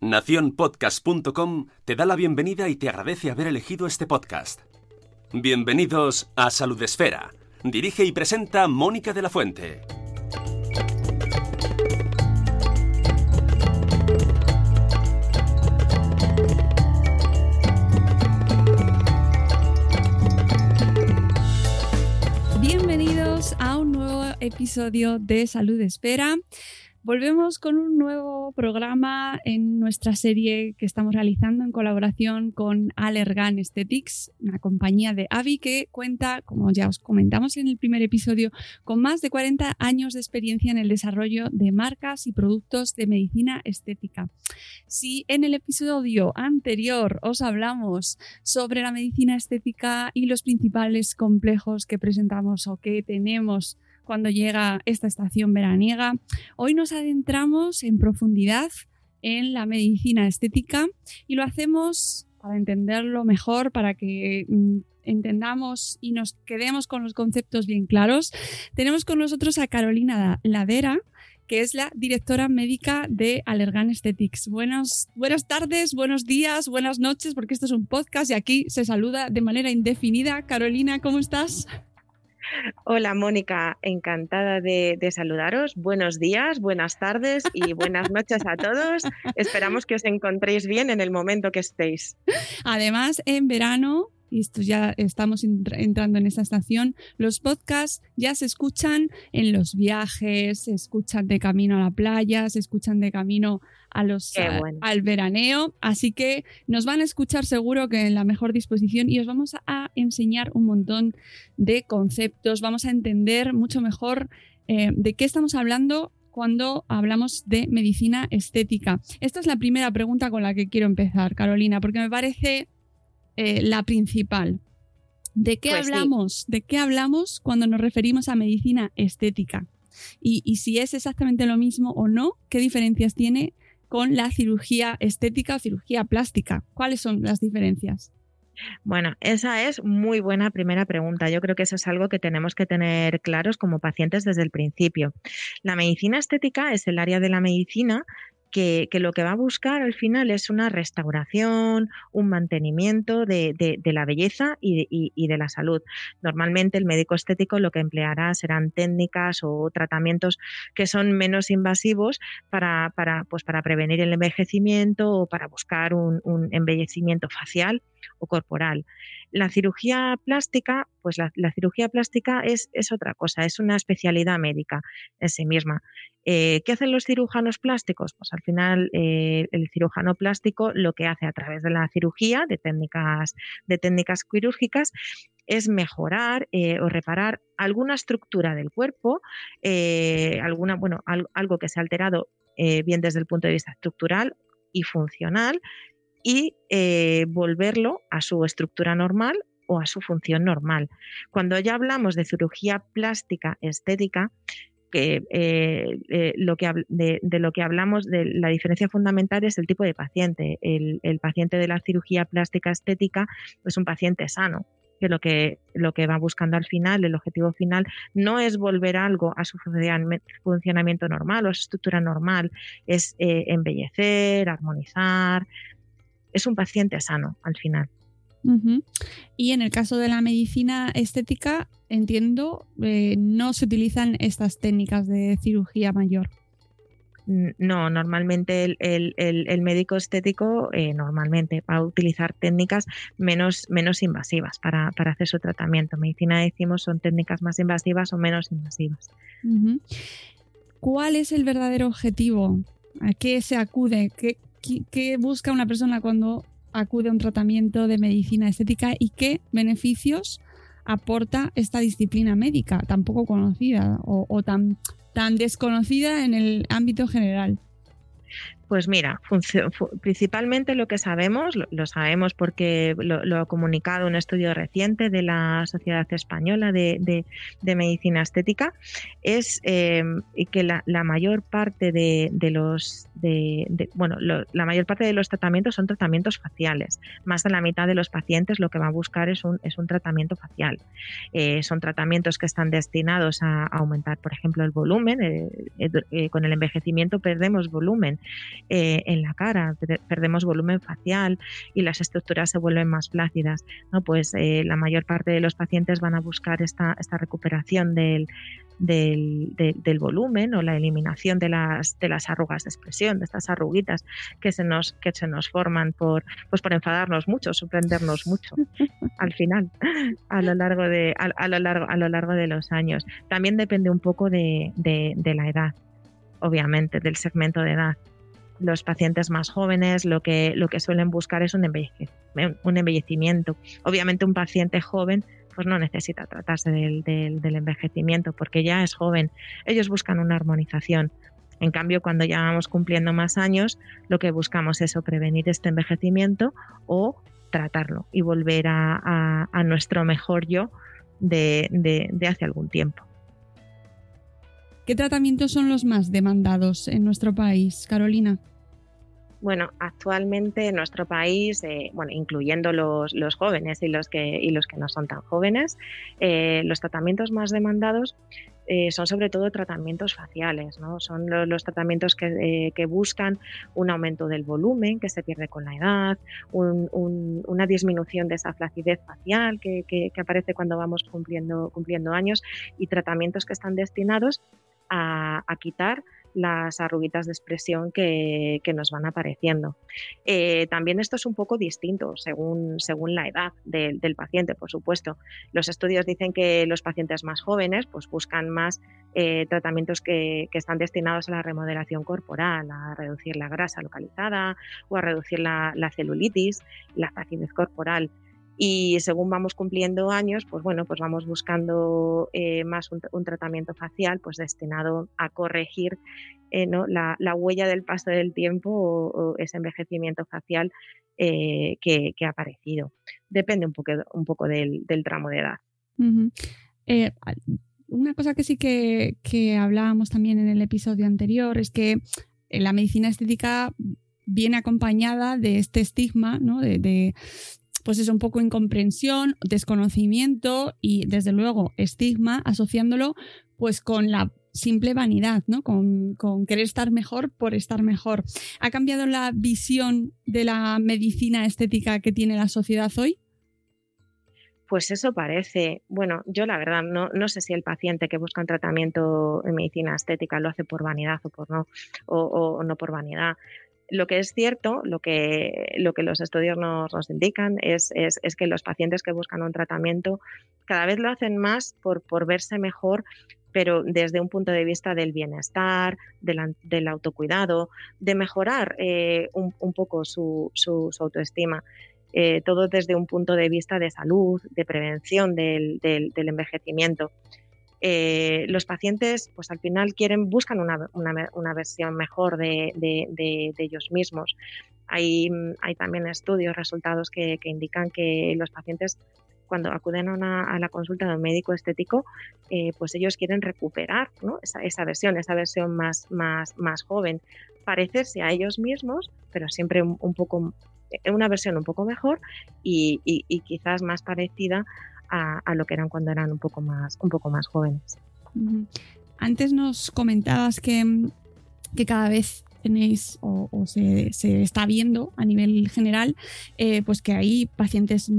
Naciónpodcast.com te da la bienvenida y te agradece haber elegido este podcast. Bienvenidos a Salud Esfera. Dirige y presenta Mónica de la Fuente. Bienvenidos a un nuevo episodio de Salud Esfera. Volvemos con un nuevo programa en nuestra serie que estamos realizando en colaboración con Allergan Aesthetics, una compañía de Avi que cuenta, como ya os comentamos en el primer episodio, con más de 40 años de experiencia en el desarrollo de marcas y productos de medicina estética. Si en el episodio anterior os hablamos sobre la medicina estética y los principales complejos que presentamos o que tenemos cuando llega esta estación veraniega. Hoy nos adentramos en profundidad en la medicina estética y lo hacemos para entenderlo mejor, para que mm, entendamos y nos quedemos con los conceptos bien claros. Tenemos con nosotros a Carolina Ladera, que es la directora médica de Allergan Aesthetics. buenas tardes, buenos días, buenas noches, porque esto es un podcast y aquí se saluda de manera indefinida. Carolina, ¿cómo estás? Hola Mónica, encantada de, saludaros. Buenos días, buenas tardes y buenas noches a todos. Esperamos que os encontréis bien en el momento que estéis. Además, en verano y esto ya estamos entrando en esta estación, los podcasts ya se escuchan en los viajes, se escuchan de camino a la playa, se escuchan de camino a los, al veraneo. Así que nos van a escuchar seguro que en la mejor disposición y os vamos a enseñar un montón de conceptos. Vamos a entender mucho mejor eh, de qué estamos hablando cuando hablamos de medicina estética. Esta es la primera pregunta con la que quiero empezar, Carolina, porque me parece eh, la principal. ¿De qué pues hablamos? ¿De qué hablamos cuando nos referimos a medicina estética? Y, y, si es exactamente lo mismo o no, ¿qué diferencias tiene con la cirugía estética cirugía plástica? ¿Cuáles son las diferencias? Bueno, esa es muy buena primera pregunta. Yo creo que eso es algo que tenemos que tener claros como pacientes desde el principio. La medicina estética es el área de la medicina que, lo que va a buscar al final es una restauración, un mantenimiento de, la belleza y de, la salud. Normalmente el médico estético lo que empleará serán técnicas o tratamientos que son menos invasivos para, pues para prevenir el envejecimiento o para buscar un, un embellecimiento facial o corporal. La cirugía plástica, pues la, cirugía plástica es, otra cosa, es una especialidad médica en sí misma. Eh, ¿Qué hacen los cirujanos plásticos? Pues al final eh, el cirujano plástico lo que hace a través de la cirugía, de técnicas, de técnicas quirúrgicas, es mejorar eh, o reparar alguna estructura del cuerpo, alguna, bueno, algo que se ha alterado bien desde el punto de vista estructural y funcional, y eh, volverlo a su estructura normal o a su función normal. Cuando ya hablamos de cirugía plástica estética, eh, eh, lo que de, lo que hablamos, de la diferencia fundamental es el tipo de paciente. El, paciente de la cirugía plástica estética es un paciente sano, que lo que lo que va buscando al final, el objetivo final, no es volver algo a su funcionamiento normal o a su estructura normal, es eh, embellecer, armonizar. Es un paciente sano al final. Y en el caso de la medicina estética, entiendo, eh, no se utilizan estas técnicas de cirugía mayor. No, normalmente el, médico estético eh, normalmente va a utilizar técnicas menos, menos invasivas para, hacer su tratamiento. Medicina decimos son técnicas más invasivas o menos invasivas. ¿Cuál es el verdadero objetivo? ¿A qué se acude? qué busca una persona cuando acude a un tratamiento de medicina estética y qué beneficios aporta esta disciplina médica tan poco conocida o, tan, tan desconocida en el ámbito general. Pues mira, principalmente lo que sabemos, lo, sabemos porque lo, ha comunicado un estudio reciente de la Sociedad Española de, Medicina Estética, es em, que la, mayor parte de, los bueno, la mayor parte de los tratamientos son tratamientos faciales. Más de la mitad de los pacientes lo que va a buscar es un, es un tratamiento facial. Eh, son tratamientos que están destinados a, aumentar, por ejemplo, el volumen. Eh, eh, con el envejecimiento perdemos volumen eh, en la cara, perdemos volumen facial y las estructuras se vuelven más plácidas. ¿no? Pues eh, la mayor parte de los pacientes van a buscar esta, esta recuperación del, del, del, volumen o la eliminación de las, de las arrugas de expresión, de estas arruguitas que se nos, que se nos forman por, pues por enfadarnos mucho, sorprendernos mucho al final, a lo largo de, a, lo largo, a lo largo de los años. También depende un poco de, de la edad, obviamente, del segmento de edad los pacientes más jóvenes lo que, lo que suelen buscar es un, un embellecimiento. Obviamente un paciente joven pues no necesita tratarse del, del, envejecimiento porque ya es joven. Ellos buscan una armonización. En cambio, cuando ya vamos cumpliendo más años, lo que buscamos es prevenir este envejecimiento o tratarlo y volver a, a, nuestro mejor yo de, de, de hace algún tiempo. ¿Qué tratamientos son los más demandados en nuestro país, Carolina? Bueno, actualmente en nuestro país, eh, bueno, incluyendo los, jóvenes y los que, y los que no son tan jóvenes, eh, los tratamientos más demandados eh, son sobre todo tratamientos faciales, ¿no? Son los, tratamientos que, buscan un aumento del volumen que se pierde con la edad, una disminución de esa flacidez facial que, aparece cuando vamos cumpliendo, cumpliendo años y tratamientos que están destinados a, quitar las arruguitas de expresión que, nos van apareciendo. Eh, también esto es un poco distinto según, según la edad del paciente, por supuesto. Los estudios dicen que los pacientes más jóvenes pues, buscan más eh, tratamientos que, están destinados a la remodelación corporal, a reducir la grasa localizada o a reducir la, la celulitis, la flacidez corporal. Y según vamos cumpliendo años, pues bueno, pues vamos buscando eh, más un, tratamiento facial pues destinado a corregir eh, la, huella del paso del tiempo o, ese envejecimiento facial eh, que, ha aparecido. Depende un poco, un poco del, tramo de edad. una cosa que sí que, hablábamos también en el episodio anterior es que la medicina estética viene acompañada de este estigma, ¿no? de, pues es un poco incomprensión, desconocimiento y desde luego estigma asociándolo pues con la simple vanidad, ¿no? Con, querer estar mejor por estar mejor. ¿Ha cambiado la visión de la medicina estética que tiene la sociedad hoy? Pues eso parece. Bueno, yo la verdad no, no sé si el paciente que busca un tratamiento en medicina estética lo hace por vanidad o por no, o no por vanidad. Lo que es cierto, lo que, lo que los estudios nos, indican es, que los pacientes que buscan un tratamiento cada vez lo hacen más por, verse mejor, pero desde un punto de vista del bienestar, del, autocuidado, de mejorar eh, un, poco su, su, autoestima. Eh, todo desde un punto de vista de salud, de prevención del envejecimiento. Eh, los pacientes pues al final quieren, buscan una, una, versión mejor de, ellos mismos. Hay, hay, también estudios, resultados que, indican que los pacientes cuando acuden a, la consulta de un médico estético, eh, pues ellos quieren recuperar esa, versión, esa versión más, más, más joven, parecerse a ellos mismos, pero siempre un, poco, eh, una versión un poco mejor y, quizás más parecida a, lo que eran cuando eran un poco más, un poco más jóvenes. Antes nos comentabas que, que cada vez tenéis o, se, está viendo a nivel general, eh, pues que hay pacientes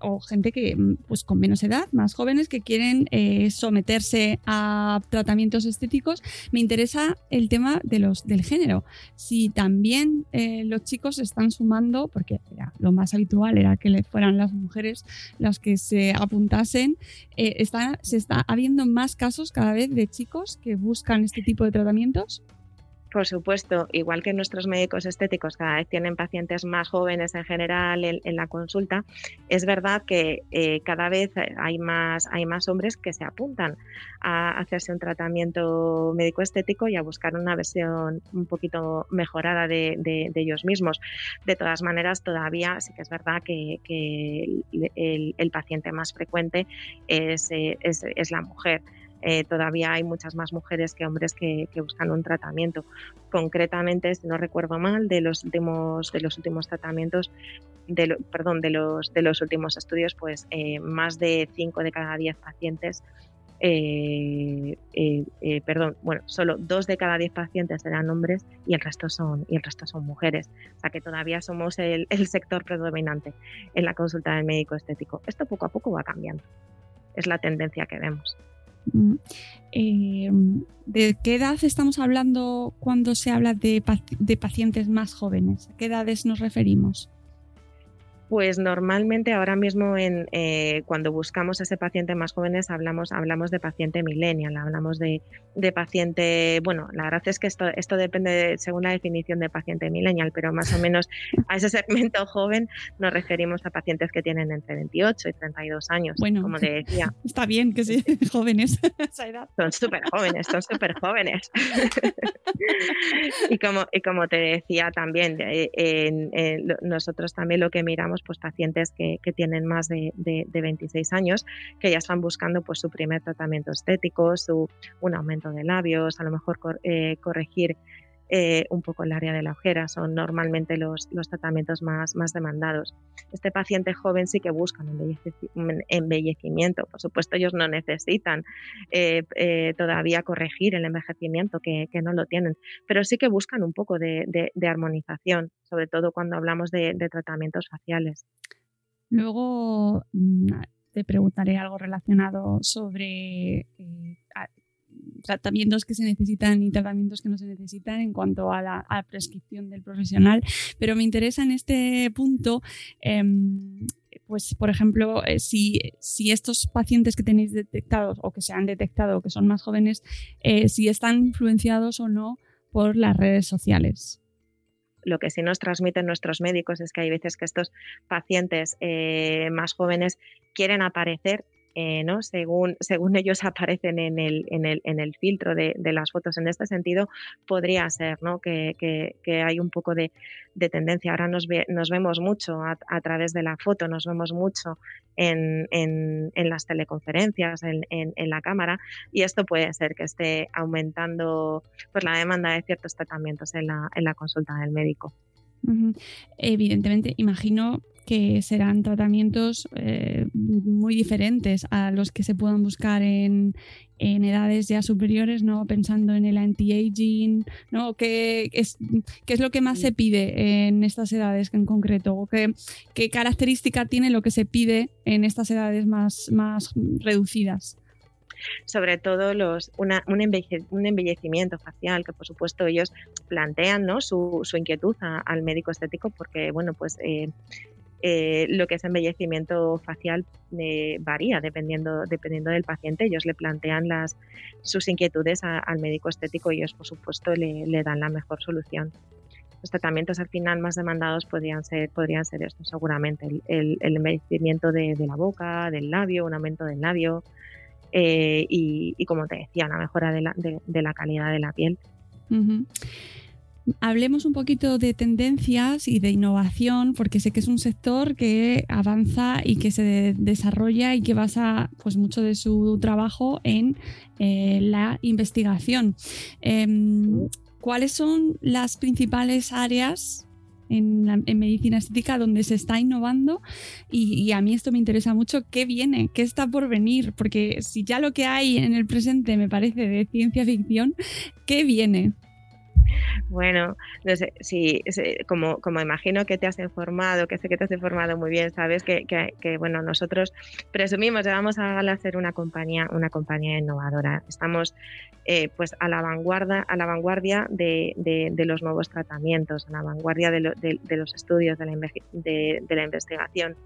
o gente que pues con menos edad, más jóvenes, que quieren eh, someterse a tratamientos estéticos. Me interesa el tema de los, del género. Si también eh, los chicos están sumando, porque lo más habitual era que fueran las mujeres las que se apuntasen, está, se está habiendo más casos cada vez de chicos que buscan este tipo de tratamientos. Por supuesto, igual que nuestros médicos estéticos cada vez tienen pacientes más jóvenes en general en, la consulta, es verdad que eh, cada vez hay más, hay más hombres que se apuntan a hacerse un tratamiento médico estético y a buscar una versión un poquito mejorada de, ellos mismos. De todas maneras, todavía sí que es verdad que, el, paciente más frecuente es, eh, es la mujer. Eh, todavía hay muchas más mujeres que hombres que, buscan un tratamiento. Concretamente, si no recuerdo mal, de los últimos, tratamientos, de los, últimos estudios, pues eh, más de 5 de cada 10 pacientes eh, perdón, bueno, solo dos de cada 10 pacientes eran hombres y el resto son, y el resto son mujeres. O sea que todavía somos el, sector predominante en la consulta del médico estético. Esto poco a poco va cambiando. Es la tendencia que vemos. Mm, eh, ¿De qué edad estamos hablando cuando se habla de, de pacientes más jóvenes? ¿A qué edades nos referimos? Pues normalmente ahora mismo en, eh, cuando buscamos a ese paciente más jóvenes hablamos, hablamos de paciente millennial, hablamos de, paciente, bueno, la verdad es que esto, esto depende según la definición de paciente millennial, pero más o menos a ese segmento joven nos referimos a pacientes que tienen entre 28 y 32 años, bueno, como te decía. Está bien que sean jóvenes esa edad. Son súper jóvenes, son súper jóvenes. y, como, y como te decía también, eh, nosotros también lo que miramos pues pacientes que, tienen más de, 26 años, que ya están buscando pues su primer tratamiento estético, su, un aumento de labios, a lo mejor eh, corregir eh, un poco el área de la ojera, son normalmente los, los tratamientos más, más demandados. Este paciente joven sí que busca un embellecimiento, por supuesto ellos no necesitan eh, eh, todavía corregir el envejecimiento, que, no lo tienen, pero sí que buscan un poco de, armonización, sobre todo cuando hablamos de, de tratamientos faciales. Luego mm, te preguntaré algo relacionado sobre tratamientos que se necesitan y tratamientos que no se necesitan en cuanto a la, prescripción del profesional. Pero me interesa en este punto, em, pues por ejemplo, eh, si, estos pacientes que tenéis detectados o que se han detectado, que son más jóvenes, eh, si están influenciados o no por las redes sociales lo que sí nos transmiten nuestros médicos es que hay veces que estos pacientes eh, más jóvenes quieren aparecer eh, ¿no? según, según ellos aparecen en el, en el, en el filtro de, las fotos. En este sentido, podría ser ¿no? que, hay un poco de, tendencia. Ahora nos, nos vemos mucho a, través de la foto, nos vemos mucho en, las teleconferencias, en, la cámara, y esto puede ser que esté aumentando pues, la demanda de ciertos tratamientos en la, en la consulta del médico. Evidentemente, imagino que serán tratamientos eh, muy diferentes a los que se puedan buscar en, edades ya superiores, ¿no? Pensando en el anti-aging, ¿no? ¿Qué es, ¿Qué es lo que más se pide en estas edades en concreto? ¿Qué, qué característica tiene lo que se pide en estas edades más, más reducidas? sobre todo los, una, un, embellecimiento facial, que por supuesto ellos plantean ¿no? su, su inquietud al médico estético porque, bueno, pues eh, eh, lo que es embellecimiento facial eh, varía dependiendo, dependiendo del paciente. Ellos le plantean las, sus inquietudes al médico estético y ellos, por supuesto, le, dan la mejor solución. Los tratamientos al final más demandados podrían ser, podrían ser esto, seguramente. El, embellecimiento de, la boca, del labio, un aumento del labio eh, y, como te decía, la mejora de la, calidad de la piel. Hablemos un poquito de tendencias y de innovación, porque sé que es un sector que avanza y que se desarrolla y que basa pues, mucho de su trabajo en eh, la investigación. Em, ¿Cuáles son las principales áreas en, medicina estética donde se está innovando y, a mí esto me interesa mucho, ¿qué viene? ¿Qué está por venir? Porque si ya lo que hay en el presente me parece de ciencia ficción, ¿qué viene? Bueno, no sé, sí, como, como imagino que te has informado, que sé que te has informado muy bien, sabes que, que, bueno, nosotros presumimos que vamos a ser una compañía, una compañía innovadora. Estamos eh, pues a la vanguardia, a la vanguardia de, de, los nuevos tratamientos, a la vanguardia de, de los estudios, de la, de la investigación.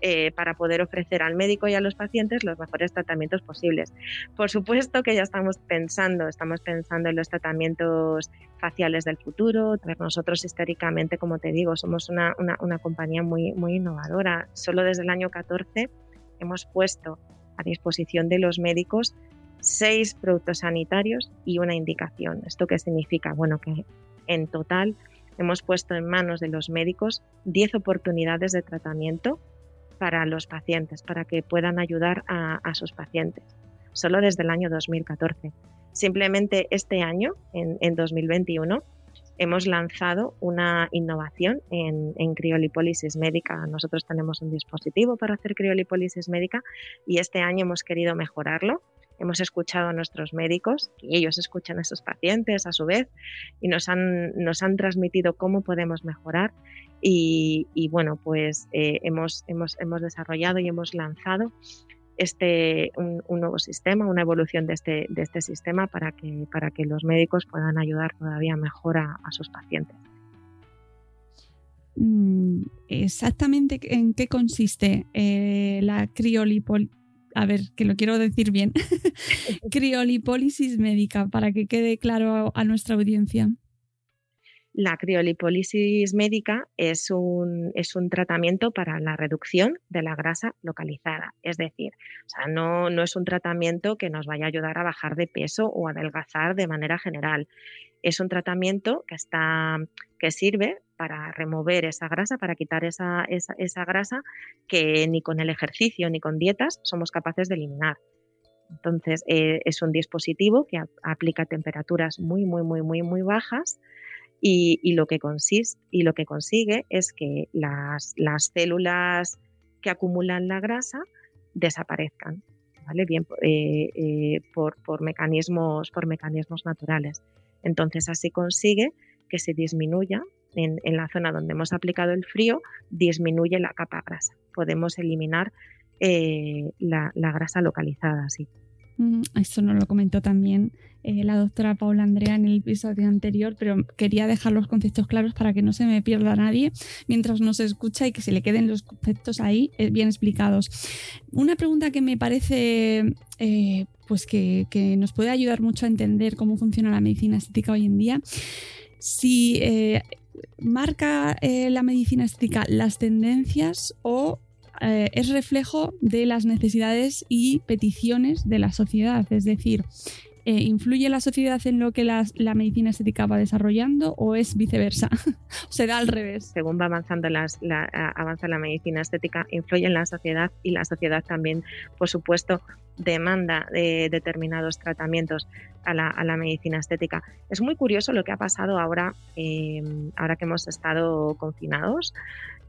Eh, para poder ofrecer al médico y a los pacientes los mejores tratamientos posibles. Por supuesto que ya estamos pensando, estamos pensando en los tratamientos faciales del futuro. Nosotros históricamente, como te digo, somos una, una, compañía muy, muy innovadora. Solo desde el año 14 hemos puesto a disposición de los médicos seis productos sanitarios y una indicación. ¿Esto qué significa? Bueno, que en total hemos puesto en manos de los médicos 10 oportunidades de tratamiento para los pacientes, para que puedan ayudar a, sus pacientes, solo desde el año 2014. Simplemente este año, en, 2021, hemos lanzado una innovación en, en, criolipólisis médica. Nosotros tenemos un dispositivo para hacer criolipólisis médica y este año hemos querido mejorarlo. Hemos escuchado a nuestros médicos y ellos escuchan a sus pacientes a su vez y nos han, nos han transmitido cómo podemos mejorar y, bueno, pues eh, hemos, hemos, hemos, desarrollado y hemos lanzado este, un, nuevo sistema, una evolución de este, de este sistema para que, para que los médicos puedan ayudar todavía mejor a, sus pacientes. Mm, exactamente en qué consiste eh, la criolipol a ver, que lo quiero decir bien, criolipólisis médica, para que quede claro a nuestra audiencia. La criolipólisis médica es un, es un, tratamiento para la reducción de la grasa localizada. Es decir, o sea, no, no, es un tratamiento que nos vaya a ayudar a bajar de peso o adelgazar de manera general. Es un tratamiento que, está, que sirve para remover esa grasa, para quitar esa, esa, grasa que ni con el ejercicio ni con dietas somos capaces de eliminar. Entonces, eh, es un dispositivo que aplica temperaturas muy, muy, muy, muy, muy bajas y, lo, que consiste, y lo que consigue es que las, células que acumulan la grasa desaparezcan, ¿vale? Bien eh, eh, por, mecanismos, por mecanismos naturales. Entonces así consigue que se disminuya en, la zona donde hemos aplicado el frío, disminuye la capa grasa. Podemos eliminar eh, la, la, grasa localizada así. Mm, esto nos lo comentó también eh, la doctora Paula Andrea en el episodio anterior, pero quería dejar los conceptos claros para que no se me pierda nadie mientras nos escucha y que se le queden los conceptos ahí eh, bien explicados. Una pregunta que me parece eh, pues que, que, nos puede ayudar mucho a entender cómo funciona la medicina estética hoy en día. Si marca la medicina estética las tendencias o eh, es reflejo de las necesidades y peticiones de la sociedad. Es decir, eh, ¿influye la sociedad en lo que la, medicina estética va desarrollando o es viceversa? Se da al revés. Según va avanzando la, avanza la medicina estética, influye en la sociedad y la sociedad también, por supuesto, demanda de determinados tratamientos a la, medicina estética. Es muy curioso lo que ha pasado ahora, eh, ahora que hemos estado confinados.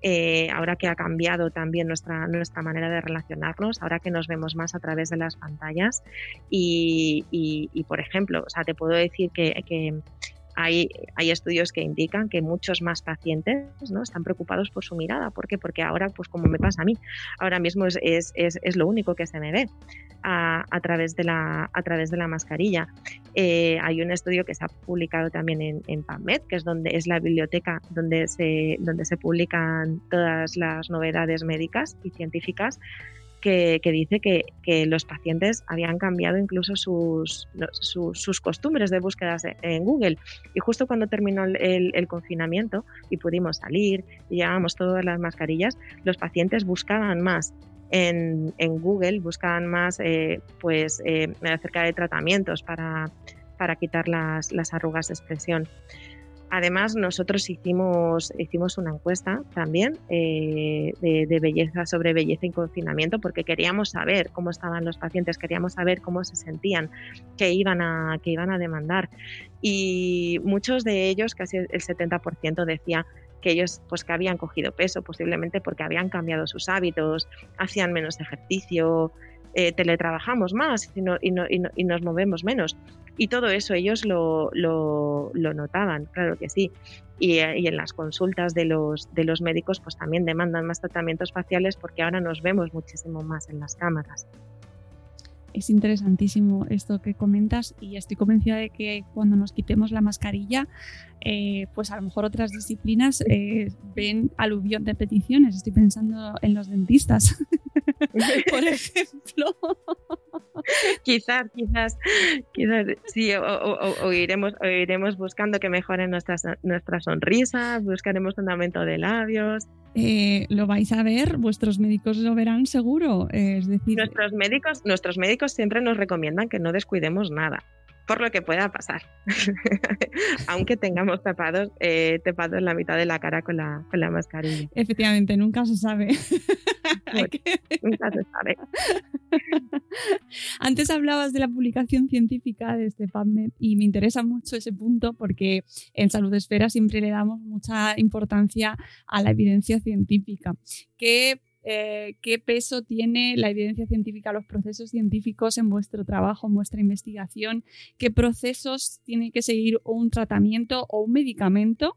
Eh, ahora que ha cambiado también nuestra, nuestra manera de relacionarnos, ahora que nos vemos más a través de las pantallas. Y, por ejemplo, o sea, te puedo decir que, que hay, hay, estudios que indican que muchos más pacientes están preocupados por su mirada. ¿Por qué? Porque ahora, pues como me pasa a mí, ahora mismo es, es, es, lo único que se me ve a, a, través, de la, a través de la mascarilla. Eh, hay un estudio que se ha publicado también en, en, PubMed, que es donde es la biblioteca donde se, donde se publican todas las novedades médicas y científicas que, dice que, los pacientes habían cambiado incluso sus, sus, costumbres de búsquedas en Google. Y justo cuando terminó el, confinamiento y pudimos salir y llevábamos todas las mascarillas, los pacientes buscaban más en, Google, buscaban más eh, pues, eh, acerca de tratamientos para, para quitar las, las arrugas de expresión. Además, nosotros hicimos, hicimos una encuesta también eh, de, belleza sobre belleza y confinamiento porque queríamos saber cómo estaban los pacientes, queríamos saber cómo se sentían, qué iban a, iban a demandar. Y muchos de ellos, casi el 70%, decía que ellos pues que habían cogido peso, posiblemente porque habían cambiado sus hábitos, hacían menos ejercicio, eh, teletrabajamos más y, y, nos movemos menos. Y todo eso ellos lo, lo, notaban, claro que sí. Y, y, en las consultas de los, de los médicos pues también demandan más tratamientos faciales porque ahora nos vemos muchísimo más en las cámaras es interesantísimo esto que comentas y estoy convencida de que cuando nos quitemos la mascarilla, eh, pues a lo mejor otras disciplinas eh, ven aluvión de peticiones. Estoy pensando en los dentistas, por ejemplo. quizás, quizás, quizás, sí, o, iremos, iremos buscando que mejoren nuestras, nuestras sonrisas, buscaremos un aumento de labios. Eh, lo vais a ver, vuestros médicos lo verán seguro. es decir, nuestros médicos, nuestros médicos siempre nos recomiendan que no descuidemos nada por lo que pueda pasar. Aunque tengamos tapados, eh, tapados la mitad de la cara con la, con la mascarilla. Efectivamente, nunca se sabe. nunca se sabe. Antes hablabas de la publicación científica de este PubMed y me interesa mucho ese punto porque en Salud Esfera siempre le damos mucha importancia a la evidencia científica. ¿Qué eh, qué peso tiene la evidencia científica, los procesos científicos en vuestro trabajo, en vuestra investigación, qué procesos tiene que seguir un tratamiento o un medicamento.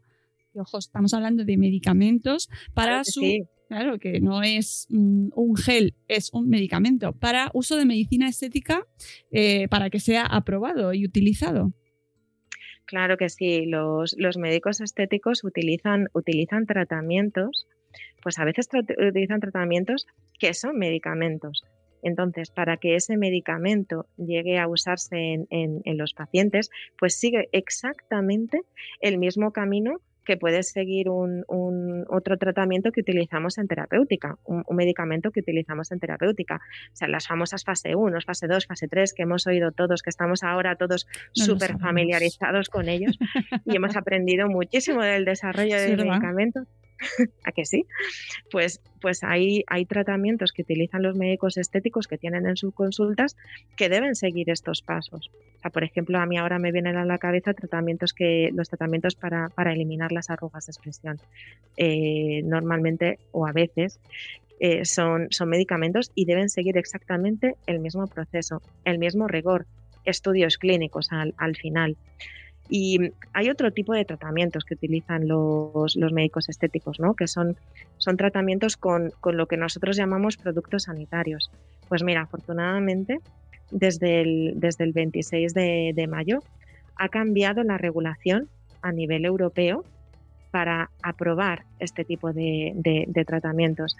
Que, ojo, estamos hablando de medicamentos para su... Claro, que no es mm, un gel, es un medicamento para uso de medicina estética eh, para que sea aprobado y utilizado. Claro que sí, los, los médicos estéticos utilizan, utilizan tratamientos pues a veces utilizan tratamientos que son medicamentos. Entonces, para que ese medicamento llegue a usarse en, los pacientes, pues sigue exactamente el mismo camino que puede seguir un, otro tratamiento que utilizamos en terapéutica, un, medicamento que utilizamos en terapéutica. O sea, las famosas fase 1, fase 2, fase 3, que hemos oído todos, que estamos ahora todos súper familiarizados con ellos y hemos aprendido muchísimo del desarrollo del medicamento. ¿A que sí? Pues, pues hay, hay tratamientos que utilizan los médicos estéticos que tienen en sus consultas que deben seguir estos pasos. O sea, por ejemplo, a mí ahora me vienen a la cabeza tratamientos que, los tratamientos para, eliminar las arrugas de expresión. Eh, normalmente o a veces eh, son, son medicamentos y deben seguir exactamente el mismo proceso, el mismo rigor, estudios clínicos al, al final. Y hay otro tipo de tratamientos que utilizan los, médicos estéticos, ¿no? que son, son tratamientos con, lo que nosotros llamamos productos sanitarios. Pues mira, afortunadamente, desde el, desde el 26 de, mayo ha cambiado la regulación a nivel europeo para aprobar este tipo de, tratamientos.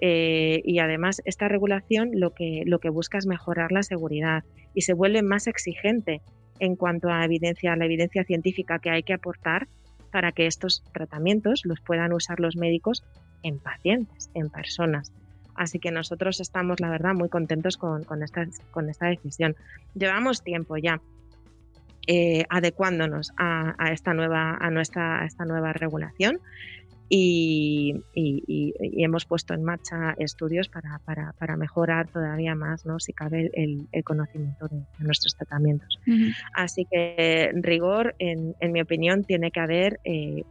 Eh, y además, esta regulación lo que, lo que busca es mejorar la seguridad y se vuelve más exigente en cuanto a evidencia, la evidencia científica que hay que aportar para que estos tratamientos los puedan usar los médicos en pacientes, en personas. Así que nosotros estamos, la verdad, muy contentos con, esta, decisión. Llevamos tiempo ya eh, adecuándonos a, esta nueva, a, nuestra, a esta nueva regulación y, hemos puesto en marcha estudios para, mejorar todavía más, ¿no? si cabe, el, conocimiento de, nuestros tratamientos. Así que rigor, en, mi opinión, tiene que haber eh,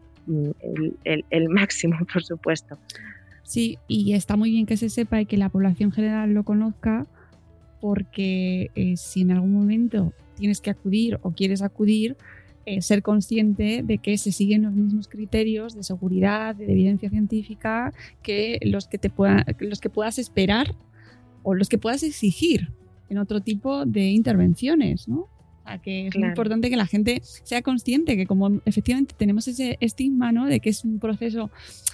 el, máximo, por supuesto. Sí, y está muy bien que se sepa y que la población general lo conozca, porque eh, si en algún momento tienes que acudir o quieres acudir, eh, ser consciente de que se siguen los mismos criterios de seguridad, de evidencia científica, que los que, te los que puedas esperar o los que puedas exigir en otro tipo de intervenciones, ¿no? que es muy importante que la gente sea consciente que como efectivamente tenemos ese estigma, ¿no? De que es un proceso,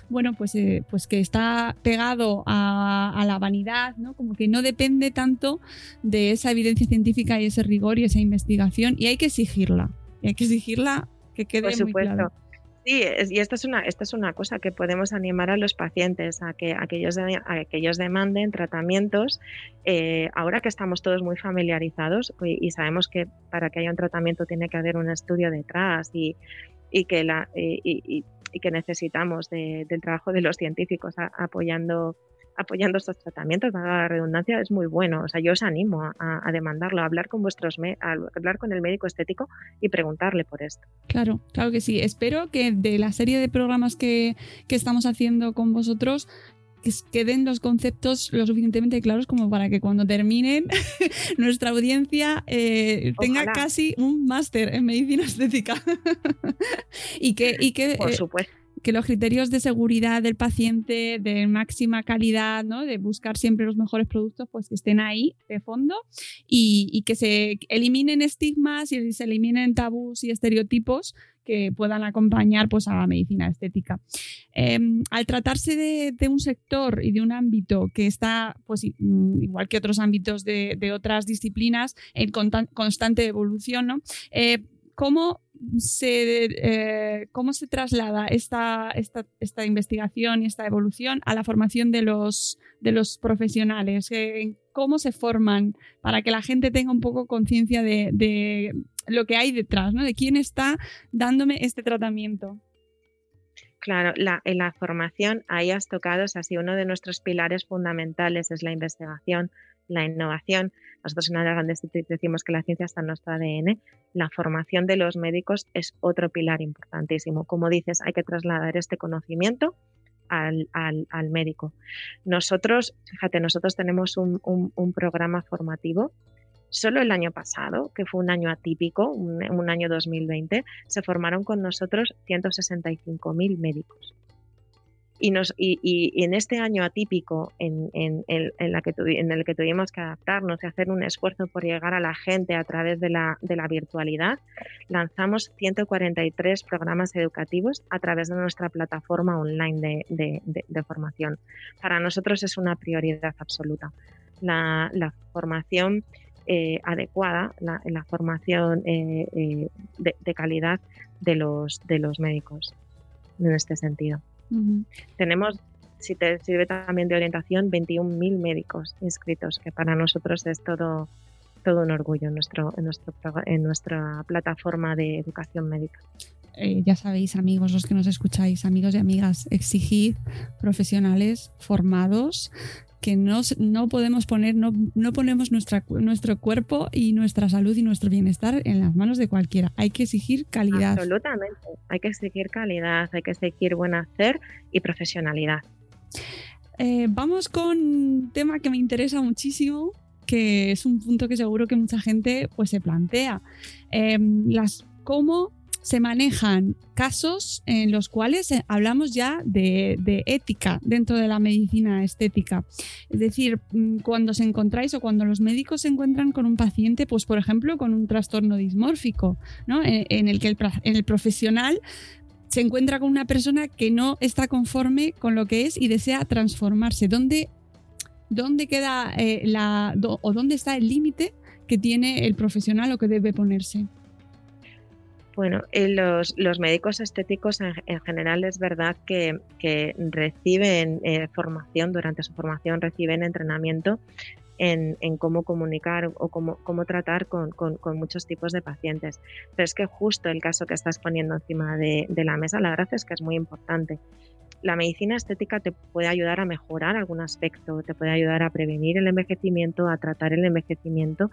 bueno, pues, eh, pues que está pegado a, a, la vanidad, ¿no? Como que no depende tanto de esa evidencia científica y ese rigor y esa investigación y hay que exigirla y hay que exigirla que quede Por supuesto. Muy Sí, y esta es, una, esta es una cosa que podemos animar a los pacientes a que, a que, ellos, a que ellos demanden tratamientos. Eh, ahora que estamos todos muy familiarizados y, sabemos que para que haya un tratamiento tiene que haber un estudio detrás y, y que, la, y, que necesitamos del trabajo de los científicos apoyando apoyando estos tratamientos, la redundancia, es muy bueno. O sea, yo os animo a, demandarlo, a hablar con vuestros a hablar con el médico estético y preguntarle por esto. Claro, claro que sí. Espero que de la serie de programas que, que estamos haciendo con vosotros que queden los conceptos lo suficientemente claros como para que cuando terminen nuestra audiencia eh, tenga casi un máster en medicina estética. y que, y que Por eh, supuesto que los criterios de seguridad del paciente, de máxima calidad, ¿no? de buscar siempre los mejores productos, pues que estén ahí de fondo y, que se eliminen estigmas y se eliminen tabús y estereotipos que puedan acompañar pues, a la medicina estética. Em, al tratarse de, un sector y de un ámbito que está, pues mm, igual que otros ámbitos de, otras disciplinas, en constante evolución, ¿no? Eh, ¿Cómo eh, cómo se traslada esta, esta, investigación y esta evolución a la formación de los, de los profesionales? Eh, ¿Cómo se forman para que la gente tenga un poco conciencia de, lo que hay detrás, ¿no? de quién está dándome este tratamiento? Claro, la, en la formación ahí has tocado, es así, uno de nuestros pilares fundamentales es la investigación, la innovación. Nosotros en Grandes decimos que la ciencia está en nuestro ADN. La formación de los médicos es otro pilar importantísimo. Como dices, hay que trasladar este conocimiento al, médico. Nosotros, fíjate, nosotros tenemos un, un, programa formativo. Solo el año pasado, que fue un año atípico, un, un año 2020, se formaron con nosotros 165.000 médicos. Y, nos, y, en este año atípico en, el que tuvimos que adaptarnos y hacer un esfuerzo por llegar a la gente a través de la, de la virtualidad, lanzamos 143 programas educativos a través de nuestra plataforma online de, de, formación. Para nosotros es una prioridad absoluta. La, formación eh, adecuada, la, formación eh, eh, de, calidad de los, de los médicos en este sentido. Tenemos, si te sirve también de orientación, 21.000 médicos inscritos, que para nosotros es todo, todo un orgullo en, nuestro, en, nuestro, en nuestra plataforma de educación médica. Eh, ya sabéis, amigos, los que nos escucháis, amigos y amigas, exigid profesionales formados que no, no podemos poner, no, no ponemos nuestra, nuestro cuerpo y nuestra salud y nuestro bienestar en las manos de cualquiera. Hay que exigir calidad. Absolutamente. Hay que exigir calidad, hay que exigir buen hacer y profesionalidad. Eh, vamos con un tema que me interesa muchísimo, que es un punto que seguro que mucha gente pues, se plantea. Eh, las, ¿Cómo se manejan casos en los cuales eh, hablamos ya de, ética dentro de la medicina estética. Es decir, mm, cuando se encontráis o cuando los médicos se encuentran con un paciente, pues por ejemplo, con un trastorno dismórfico, ¿no? en, el que el profesional se encuentra con una persona que no está conforme con lo que es y desea transformarse. ¿Dónde, dónde queda eh, la o dónde está el límite que tiene el profesional o que debe ponerse? Bueno, eh, los, médicos estéticos en, general es verdad que, reciben eh, formación, durante su formación reciben entrenamiento en, cómo comunicar o cómo, cómo tratar con, muchos tipos de pacientes. Pero es que justo el caso que estás poniendo encima de, de la mesa, la verdad es que es muy importante. La medicina estética te puede ayudar a mejorar algún aspecto, te puede ayudar a prevenir el envejecimiento, a tratar el envejecimiento,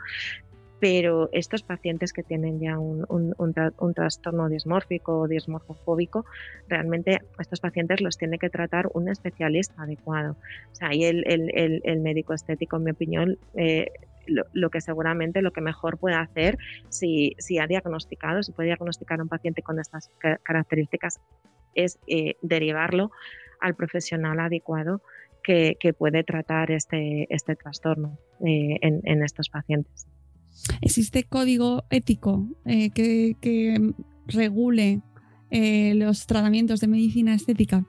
pero estos pacientes que tienen ya un, un, trastorno dismórfico o dismorfofóbico, realmente estos pacientes los tiene que tratar un especialista adecuado. O sea, ahí el, el, el, médico estético, en mi opinión, eh, lo, que seguramente lo que mejor puede hacer si, si ha diagnosticado, si puede diagnosticar a un paciente con estas características, es eh, derivarlo al profesional adecuado que, que, puede tratar este, este trastorno eh, en, en estos pacientes. ¿Existe código ético eh, que, regule eh, los tratamientos de medicina estética?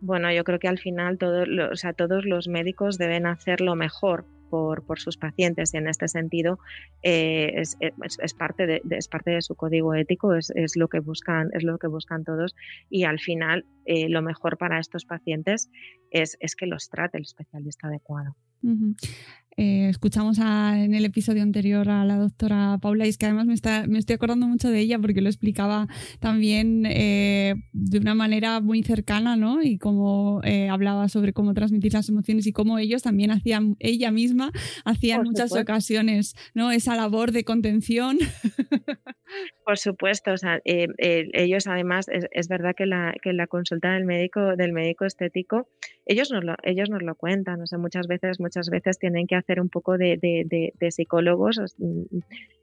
Bueno, yo creo que al final todos los médicos deben hacer lo mejor por, sus pacientes y en este sentido eh, es, parte de, es parte de su código ético, es, lo que buscan, es lo que buscan todos y al final lo mejor para estos pacientes es, que los trate el especialista adecuado. Eh, escuchamos en el episodio anterior a la doctora Paula y es que además me, está, me estoy acordando mucho de ella porque lo explicaba también eh, de una manera muy cercana, ¿no? Y cómo eh, hablaba sobre cómo transmitir las emociones y cómo ellos también hacían, ella misma hacía en muchas ocasiones, ¿no? Esa labor de contención. Por supuesto, o sea, ellos además, es, verdad que la, que la consulta del médico, del médico estético, ellos nos lo, ellos nos lo cuentan, o sea, muchas veces, muchas veces tienen que hacer un poco de, de, psicólogos, mm,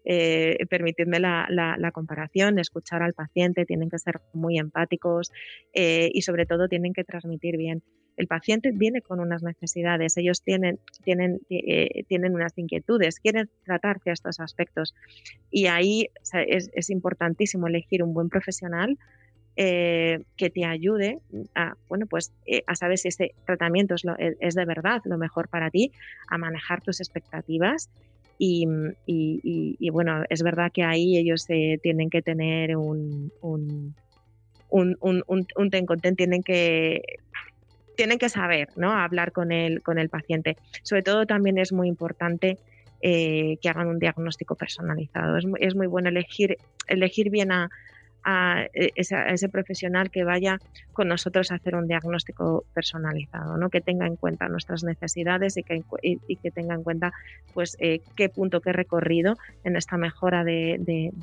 eh, permitidme la, la, comparación, escuchar al paciente, tienen que ser muy empáticos eh, y sobre todo tienen que transmitir bien. El paciente viene con unas necesidades, ellos tienen, tienen, eh, tienen unas inquietudes, quieren tratar estos aspectos y ahí es, es importantísimo elegir un buen profesional eh, que te ayude a, bueno, pues, eh, a saber si ese tratamiento e, es, de verdad lo mejor para ti, a manejar tus expectativas. Y, bueno, es verdad que ahí ellos eh, tienen que tener un, un, un, un, tienen que tienen que saber, ¿no? Hablar con el, con el paciente. Sobre todo también es muy importante que hagan un diagnóstico personalizado. Es es muy bueno elegir, elegir bien a, a, e, ese profesional que vaya con nosotros a hacer un diagnóstico personalizado, ¿no? que tenga en cuenta nuestras necesidades y que, y, que tenga en cuenta pues, eh, qué punto, qué recorrido en esta mejora de,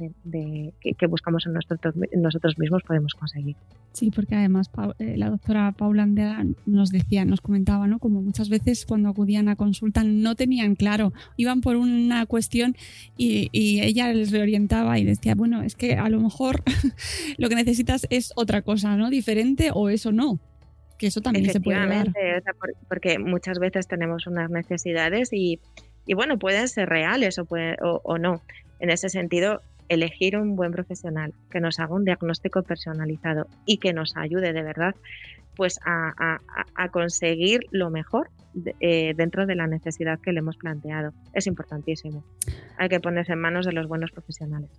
que, buscamos en nosotros, nosotros mismos podemos conseguir. Sí, porque además eh, la doctora Paula Andera nos decía, nos comentaba, ¿no? Como muchas veces cuando acudían a consulta no tenían claro, iban por una cuestión y, y ella les reorientaba y decía, bueno, es que a lo mejor lo que necesitas es otra cosa, ¿no? Diferente o eso no. Que eso también se puede dar. porque muchas veces tenemos unas necesidades y, bueno, pueden ser reales o, o, no. En ese sentido, elegir un buen profesional que nos haga un diagnóstico personalizado y que nos ayude de verdad pues a, conseguir lo mejor eh, dentro de la necesidad que le hemos planteado. Es importantísimo. Hay que ponerse en manos de los buenos profesionales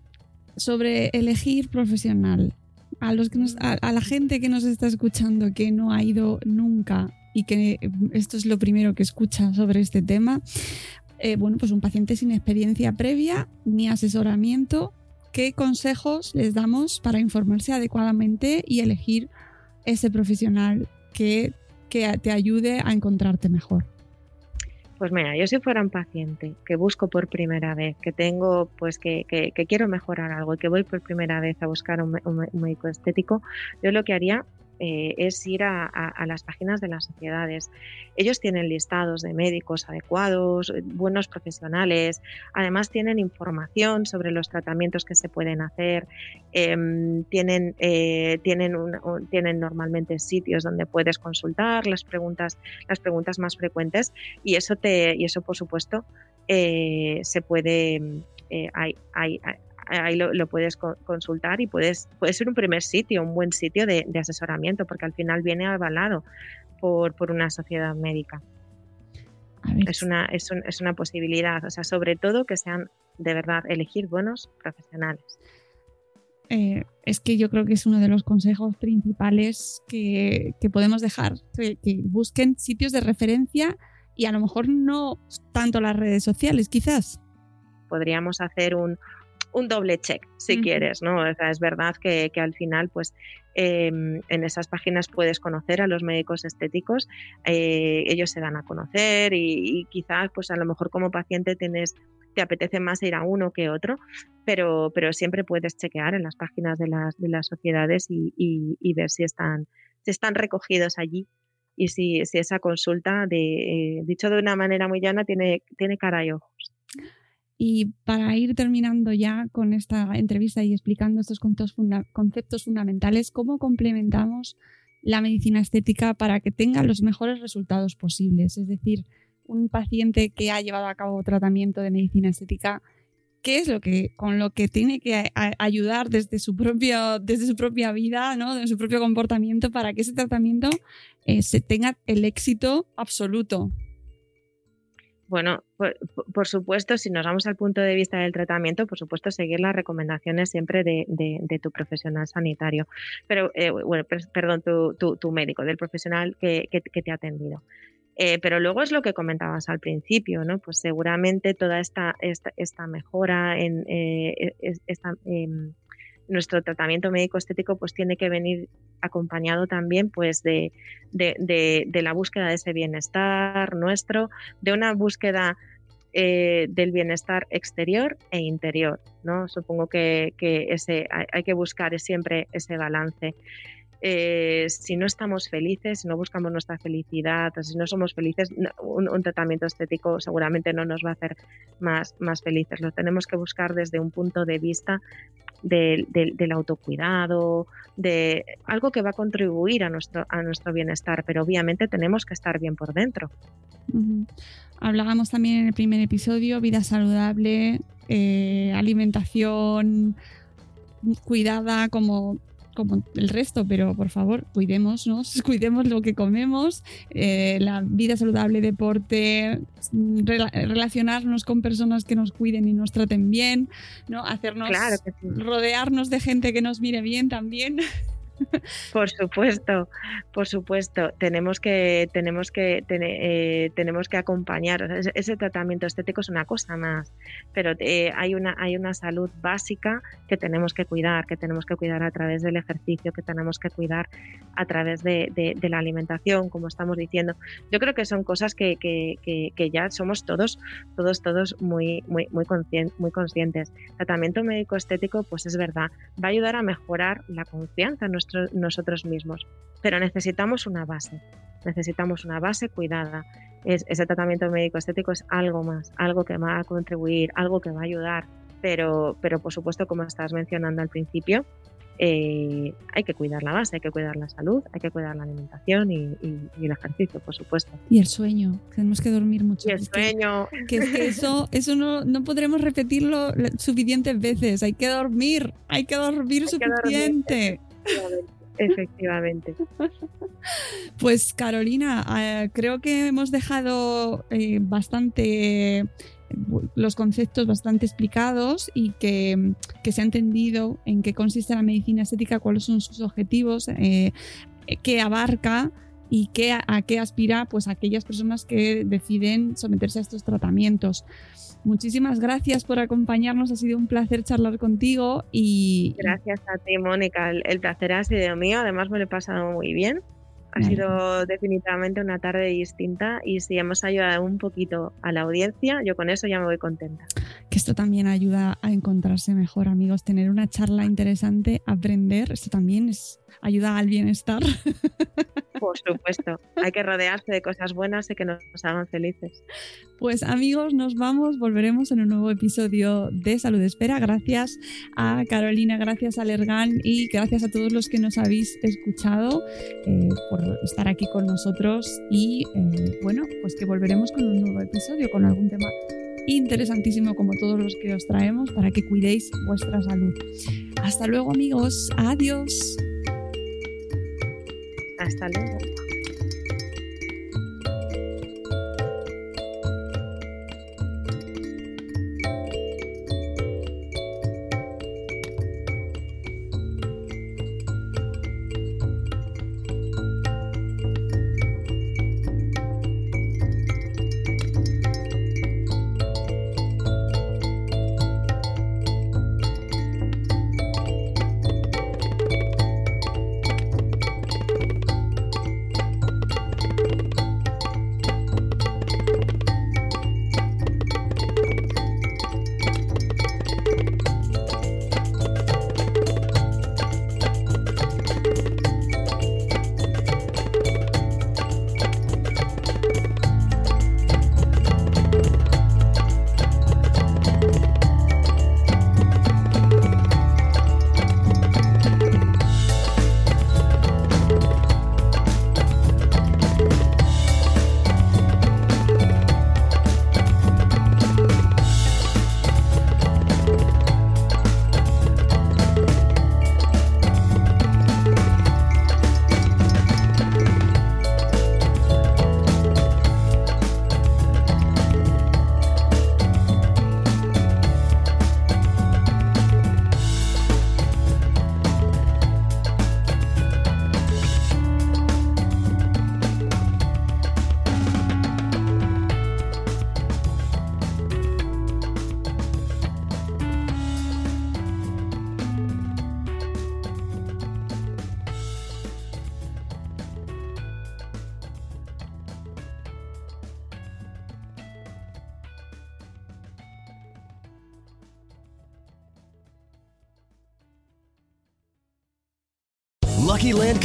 sobre elegir profesional. A, los que a, la gente que nos está escuchando que no ha ido nunca y que esto es lo primero que escucha sobre este tema, eh, bueno, pues un paciente sin experiencia previa ni asesoramiento, ¿qué consejos les damos para informarse adecuadamente y elegir ese profesional que, que te ayude a encontrarte mejor? Pues mira, yo si fuera un paciente que busco por primera vez, que tengo, pues que, que, quiero mejorar algo y que voy por primera vez a buscar un médico estético, yo lo que haría eh, es ir a, las páginas de las sociedades. Ellos tienen listados de médicos adecuados, eh, buenos profesionales, además tienen información sobre los tratamientos que se pueden hacer, em, tienen, eh, tienen, tienen normalmente sitios donde puedes consultar las preguntas, las preguntas más frecuentes y eso, te, y eso por supuesto, se puede... hay, hay, ahí lo, puedes consultar y puedes, puede ser un primer sitio, un buen sitio de, asesoramiento, porque al final viene avalado por, por una sociedad médica. Es una, es, es una posibilidad, o sea, sobre todo que sean de verdad elegir buenos profesionales. Eh, es que yo creo que es uno de los consejos principales que, que podemos dejar, que, busquen sitios de referencia y a lo mejor no tanto las redes sociales, quizás. Podríamos hacer un, un doble check, si quieres, ¿no? O sea, es verdad que, al final, pues, em, en esas páginas puedes conocer a los médicos estéticos, eh, ellos se dan a conocer y, quizás, pues, a lo mejor como paciente tienes te apetece más ir a uno que otro, pero, pero siempre puedes chequear en las páginas de las, de las sociedades y, ver si están, si están recogidos allí y si, si esa consulta, de, eh, dicho de una manera muy llana, tiene, tiene cara y ojos. Y para ir terminando ya con esta entrevista y explicando estos conceptos fundamentales, ¿cómo complementamos la medicina estética para que tenga los mejores resultados posibles? Es decir, un paciente que ha llevado a cabo tratamiento de medicina estética, ¿qué es lo que con lo que tiene que ayudar desde su propio, desde su propia vida, ¿no? de su propio comportamiento para que ese tratamiento eh, se tenga el éxito absoluto? Bueno, por, supuesto, si nos vamos al punto de vista del tratamiento, por supuesto, seguir las recomendaciones siempre de, tu profesional sanitario, pero, eh, bueno, perdón, tu, médico, del profesional que, te ha atendido. Eh, pero luego es lo que comentabas al principio, ¿no? Pues seguramente toda esta, esta, mejora en eh, em, nuestro tratamiento médico estético pues tiene que venir acompañado también pues de, de, la búsqueda de ese bienestar nuestro, de una búsqueda eh, del bienestar exterior e interior, ¿no? Supongo que, ese, hay, que buscar siempre ese balance. Eh, si no estamos felices, si no buscamos nuestra felicidad, si no somos felices, un, tratamiento estético seguramente no nos va a hacer más, más felices. Lo tenemos que buscar desde un punto de vista del, autocuidado, de algo que va a contribuir a nuestro, a nuestro bienestar, pero obviamente tenemos que estar bien por dentro. Hablábamos también en el primer episodio, vida saludable, eh, alimentación cuidada como como el resto, pero por favor, cuidémonos, cuidemos lo que comemos, eh, la vida saludable, deporte, relacionarnos con personas que nos cuiden y nos traten bien, ¿no? Hacernos, rodearnos de gente que nos mire bien también. Por supuesto, por supuesto. Tenemos que, tenemos que, eh, tenemos que acompañar. ese, tratamiento estético es una cosa más, pero eh, hay una, hay una salud básica que tenemos que cuidar, que tenemos que cuidar a través del ejercicio, que tenemos que cuidar a través de, la alimentación, como estamos diciendo. Yo creo que son cosas que, que, ya somos todos, todos, todos muy, muy, muy, muy conscientes. Tratamiento médico estético, pues es verdad, va a ayudar a mejorar la confianza en nosotros mismos. Pero necesitamos una base, necesitamos una base cuidada. Es, ese tratamiento médico estético es algo más, algo que va a contribuir, algo que va a ayudar, pero, pero por supuesto, como estás mencionando al principio, eh, hay que cuidar la base, hay que cuidar la salud, hay que cuidar la alimentación y, el ejercicio, por supuesto. Y el sueño, tenemos que dormir mucho. Y el sueño. Que, eso, eso no, no podremos repetirlo suficientes veces, hay que dormir, hay que dormir suficiente. Efectivamente. Pues Carolina, eh, creo que hemos dejado eh, bastante los conceptos bastante explicados y que, se ha entendido en qué consiste la medicina estética, cuáles son sus objetivos, eh, qué abarca y qué, a qué aspira pues aquellas personas que deciden someterse a estos tratamientos. Muchísimas gracias por acompañarnos, ha sido un placer charlar contigo y... Gracias a ti, Mónica, el, placer ha sido mío, además me lo he pasado muy bien. Ha sido definitivamente una tarde distinta y si hemos ayudado un poquito a la audiencia, yo con eso ya me voy contenta. Que esto también ayuda a encontrarse mejor, amigos, tener una charla interesante, aprender, esto también es, ayuda al bienestar. Por supuesto, hay que rodearse de cosas buenas y que nos hagan felices. Pues amigos, nos vamos, volveremos en un nuevo episodio de Salud Espera. Gracias a Carolina, gracias a Lergan y gracias a todos los que nos habéis escuchado eh, por estar aquí con nosotros y eh, bueno, pues que volveremos con un nuevo episodio, con algún tema interesantísimo como todos los que os traemos para que cuidéis vuestra salud. Hasta luego amigos, adiós. Hasta luego.